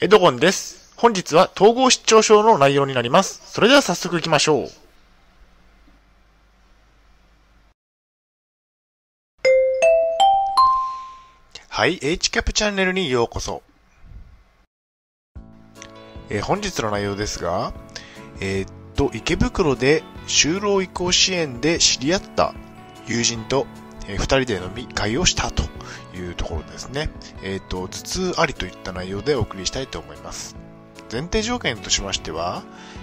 エドゴンです。本日は統合失調症の内容になります。それでは早速行きましょう。はい、HCAP チャンネルにようこそ。えー本日の内容ですが、えーっと、池袋で就労移行支援で知り合った友人と、えー二人で飲み会をしたというところですね。えーっと、頭痛ありといった内容でお送りしたいと思います。前提条件としましては、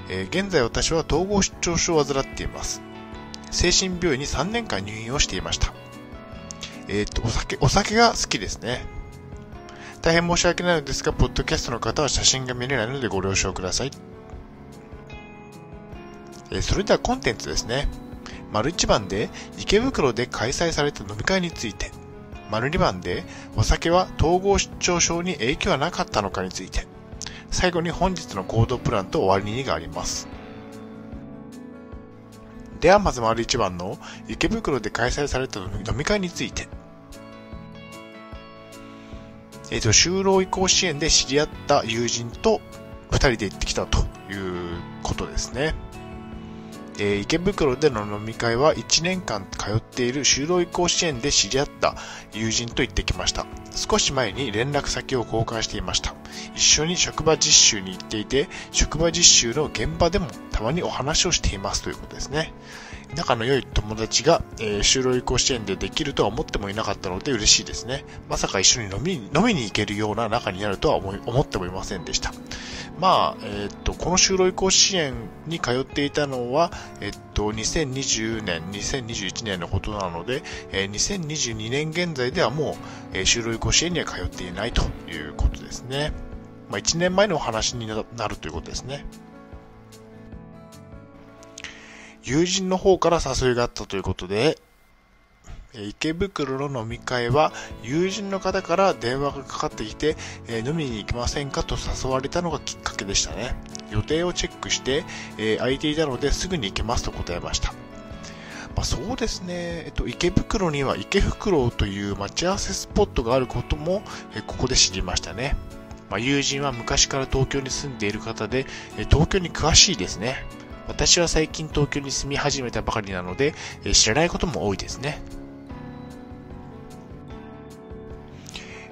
えー現在私は統合失調症を患っています。精神病院に3年間入院をしていました。えっと、お酒、お酒が好きですね。大変申し訳ないのですが、ポッドキャストの方は写真が見れないのでご了承ください。えそれではコンテンツですね。丸1番で池袋で開催された飲み会について。丸2番でお酒は統合失調症に影響はなかったのかについて。最後に本日の行動プランと終わりにがあります。ではまず丸1番の池袋で開催された飲み会について。えっ、と、就労移行支援で知り合った友人と二人で行ってきたということですね。えー池袋での飲み会は1年間通っている就労移行支援で知り合った友人と行ってきました。少し前に連絡先を交換していました。一緒に職場実習に行っていて、職場実習の現場でもたまにお話をしていますということですね。仲の良い友達が、えー就労移行支援でできるとは思ってもいなかったので嬉しいですね。まさか一緒に飲みに飲みに行けるような仲になるとは思思ってもいませんでした。まあ、えーっと、この就労移行支援に通っていたのは、えっと、2020年、2021年のことなので、えー2022年現在ではもう、えー就労移行支援には通っていないということですね。まあ、1年前のお話になるということですね。友人の方から誘いがあったということで、池袋の飲み会は友人の方から電話がかかってきて、え飲みに行きませんかと誘われたのがきっかけでしたね。予定をチェックして、え空いていたのですぐに行けますと答えました。まあ、そうですね、えっと、池袋には池袋という待ち合わせスポットがあることも、えここで知りましたね。まあ、友人は昔から東京に住んでいる方で、え東京に詳しいですね。私は最近東京に住み始めたばかりなので、え知らないことも多いですね。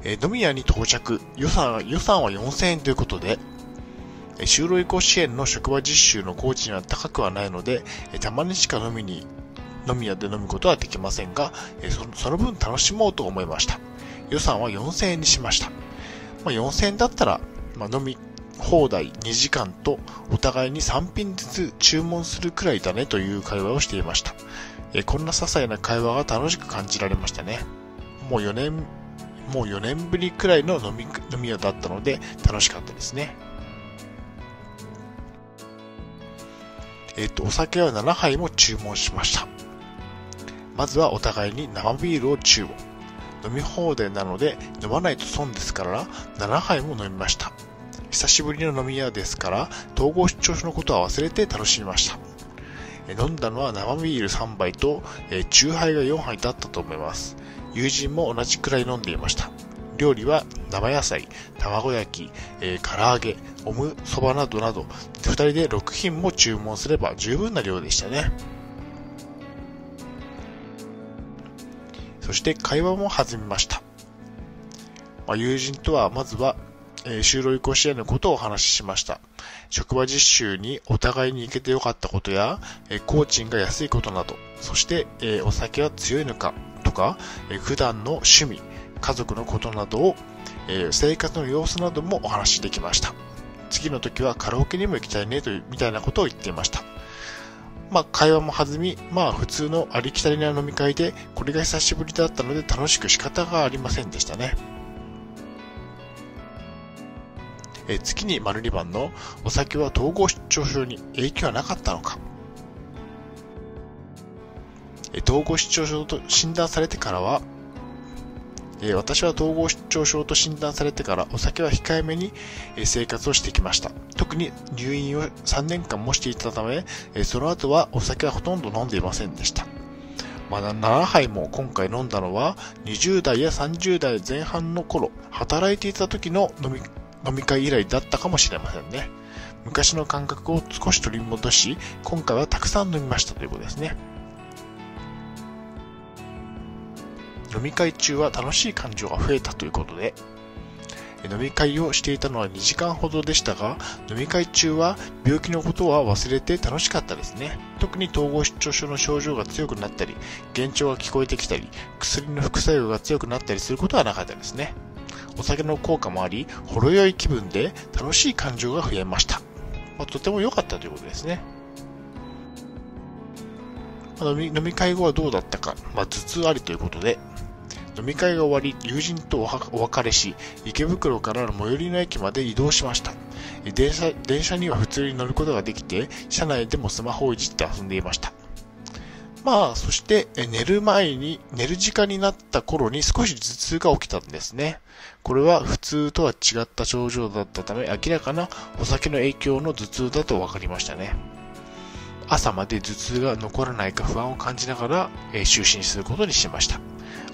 え飲み屋に到着。予算、予算は4000円ということで、え就労移行支援の職場実習の工賃は高くはないので、えたまにしか飲みに、飲み屋で飲むことはできませんが、えそのその分楽しもうと思いました。予算は4000円にしました。まあ、4000円だったら、まあ、飲み放題2時間とお互いに3品ずつ注文するくらいだねという会話をしていました。えこんな些細な会話が楽しく感じられましたね。もう4年、もう4年ぶりくらいの飲み飲み屋だったので楽しかったですね。えっ、と、お酒は7杯も注文しました。まずはお互いに生ビールを注文。飲み放題なので飲まないと損ですから7杯も飲みました。久しぶりの飲み屋ですから統合失調症のことは忘れて楽しみました。飲んだのは生ビール3杯と、えー、チューハイが4杯だったと思います。友人も同じくらい飲んでいました。料理は生野菜、卵焼き、えー唐揚げ、おむそばなどなど、2人で6品も注文すれば十分な量でしたね。そして会話も弾みました。まあ、友人とはまずは、えー就労移行支援のことをお話ししました。職場実習にお互いに行けてよかったことや、え工賃が安いことなど、そして、えお酒は強いのかとか、え普段の趣味、家族のことなどを、え生活の様子などもお話しできました。次の時はカラオケにも行きたいねという、みたいなことを言っていました。まあ、会話も弾み、まあ、普通のありきたりな飲み会で、これが久しぶりだったので楽しく仕方がありませんでしたね。えー次に丸2番のお酒は統合失調症に影響はなかったのか。えー統合失調症と診断されてからは、えー私は統合失調症と診断されてからお酒は控えめにえー生活をしてきました。特に入院を3年間もしていたため、えーその後はお酒はほとんど飲んでいませんでした。まだ7杯も今回飲んだのは20代や30代前半の頃、働いていた時の飲み飲み会以来だったかもしれませんね。昔の感覚を少し取り戻し、今回はたくさん飲みましたということですね。飲み会中は楽しい感情が増えたということで、飲み会をしていたのは2時間ほどでしたが、飲み会中は病気のことは忘れて楽しかったですね。特に統合失調症の症状が強くなったり、幻聴が聞こえてきたり、薬の副作用が強くなったりすることはなかったですね。お酒の効果もあり、ほろ酔い気分で楽しい感情が増えました。まあ、とても良かったということですね。飲み飲み会後はどうだったか、まあ、頭痛ありということで、飲み会が終わり、友人とお別れし、池袋からの最寄りの駅まで移動しました。電車電車には普通に乗ることができて、車内でもスマホをいじって遊んでいました。まあ、そして寝る前に、寝る時間になった頃に少し頭痛が起きたんですね。これは普通とは違った症状だったため、明らかなお酒の影響の頭痛だと分かりましたね。朝まで頭痛が残らないか不安を感じながら、え就寝することにしました。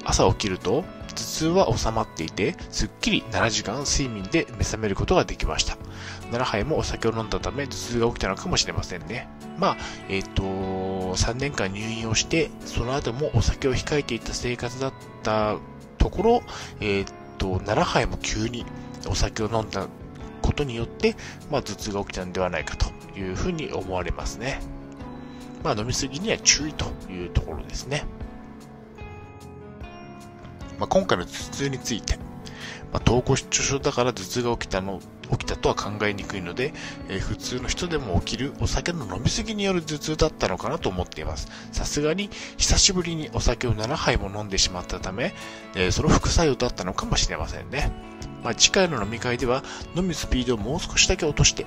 朝起きると頭痛は収まっていて、すっきり7時間睡眠で目覚めることができました。7杯もお酒を飲んだため頭痛が起きたのかもしれませんね。まあ、えっ、ー、と、3年間入院をして、その後もお酒を控えていた生活だったところ、えっ、ー、と、7杯も急にお酒を飲んだことによって、まあ、頭痛が起きたのではないかというふうに思われますね。まあ、飲みすぎには注意というところですね。まあ、今回の頭痛について、まあ、統合失調症だから頭痛が起きたの、起きたとは考えにくいので、えー、普通の人でも起きるお酒の飲みすぎによる頭痛だったのかなと思っています。さすがに久しぶりにお酒を7杯も飲んでしまったため、えー、その副作用だったのかもしれませんね。まあ、次回の飲み会では飲むスピードをもう少しだけ落として、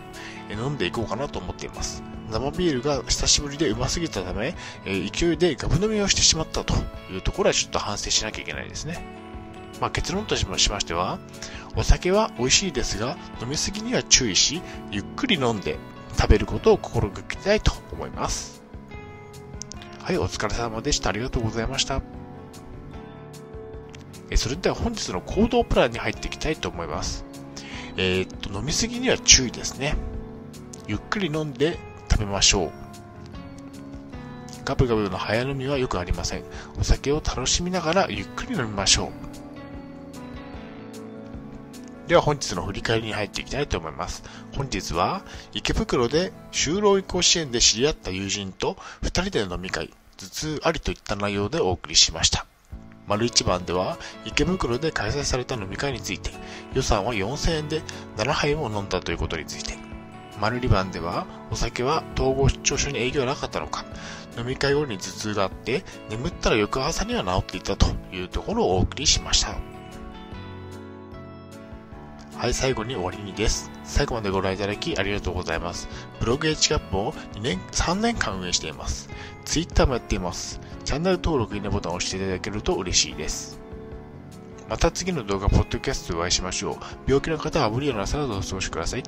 えー、飲んでいこうかなと思っています。生ビールが久しぶりでうますぎたため、え、勢いでガブ飲みをしてしまったというところはちょっと反省しなきゃいけないですね。まあ、結論としましては、お酒は美味しいですが、飲みすぎには注意し、ゆっくり飲んで食べることを心がけたいと思います。はい、お疲れ様でした。ありがとうございました。えそれでは本日の行動プランに入っていきたいと思います。えー、っと、飲みすぎには注意ですね。ゆっくり飲んで食べましょう。ガブガブの早飲みはよくありません。お酒を楽しみながらゆっくり飲みましょう。では本日の振り返りに入っていきたいと思います。本日は池袋で就労移行支援で知り合った友人と2人で飲み会、頭痛ありといった内容でお送りしました。丸一番では池袋で開催された飲み会について予算は4000円で7杯も飲んだということについて丸2番ではお酒は統合失調症に影響なかったのか飲み会後に頭痛があって眠ったら翌朝には治っていたというところをお送りしました。はい、最後に終わりにです。最後までご覧いただきありがとうございます。ブログ H キャップを2年、3年間運営しています。Twitter もやっています。チャンネル登録、いいねボタンを押していただけると嬉しいです。また次の動画、ポッドキャストでお会いしましょう。病気の方は無理をなさらずお過ごしください。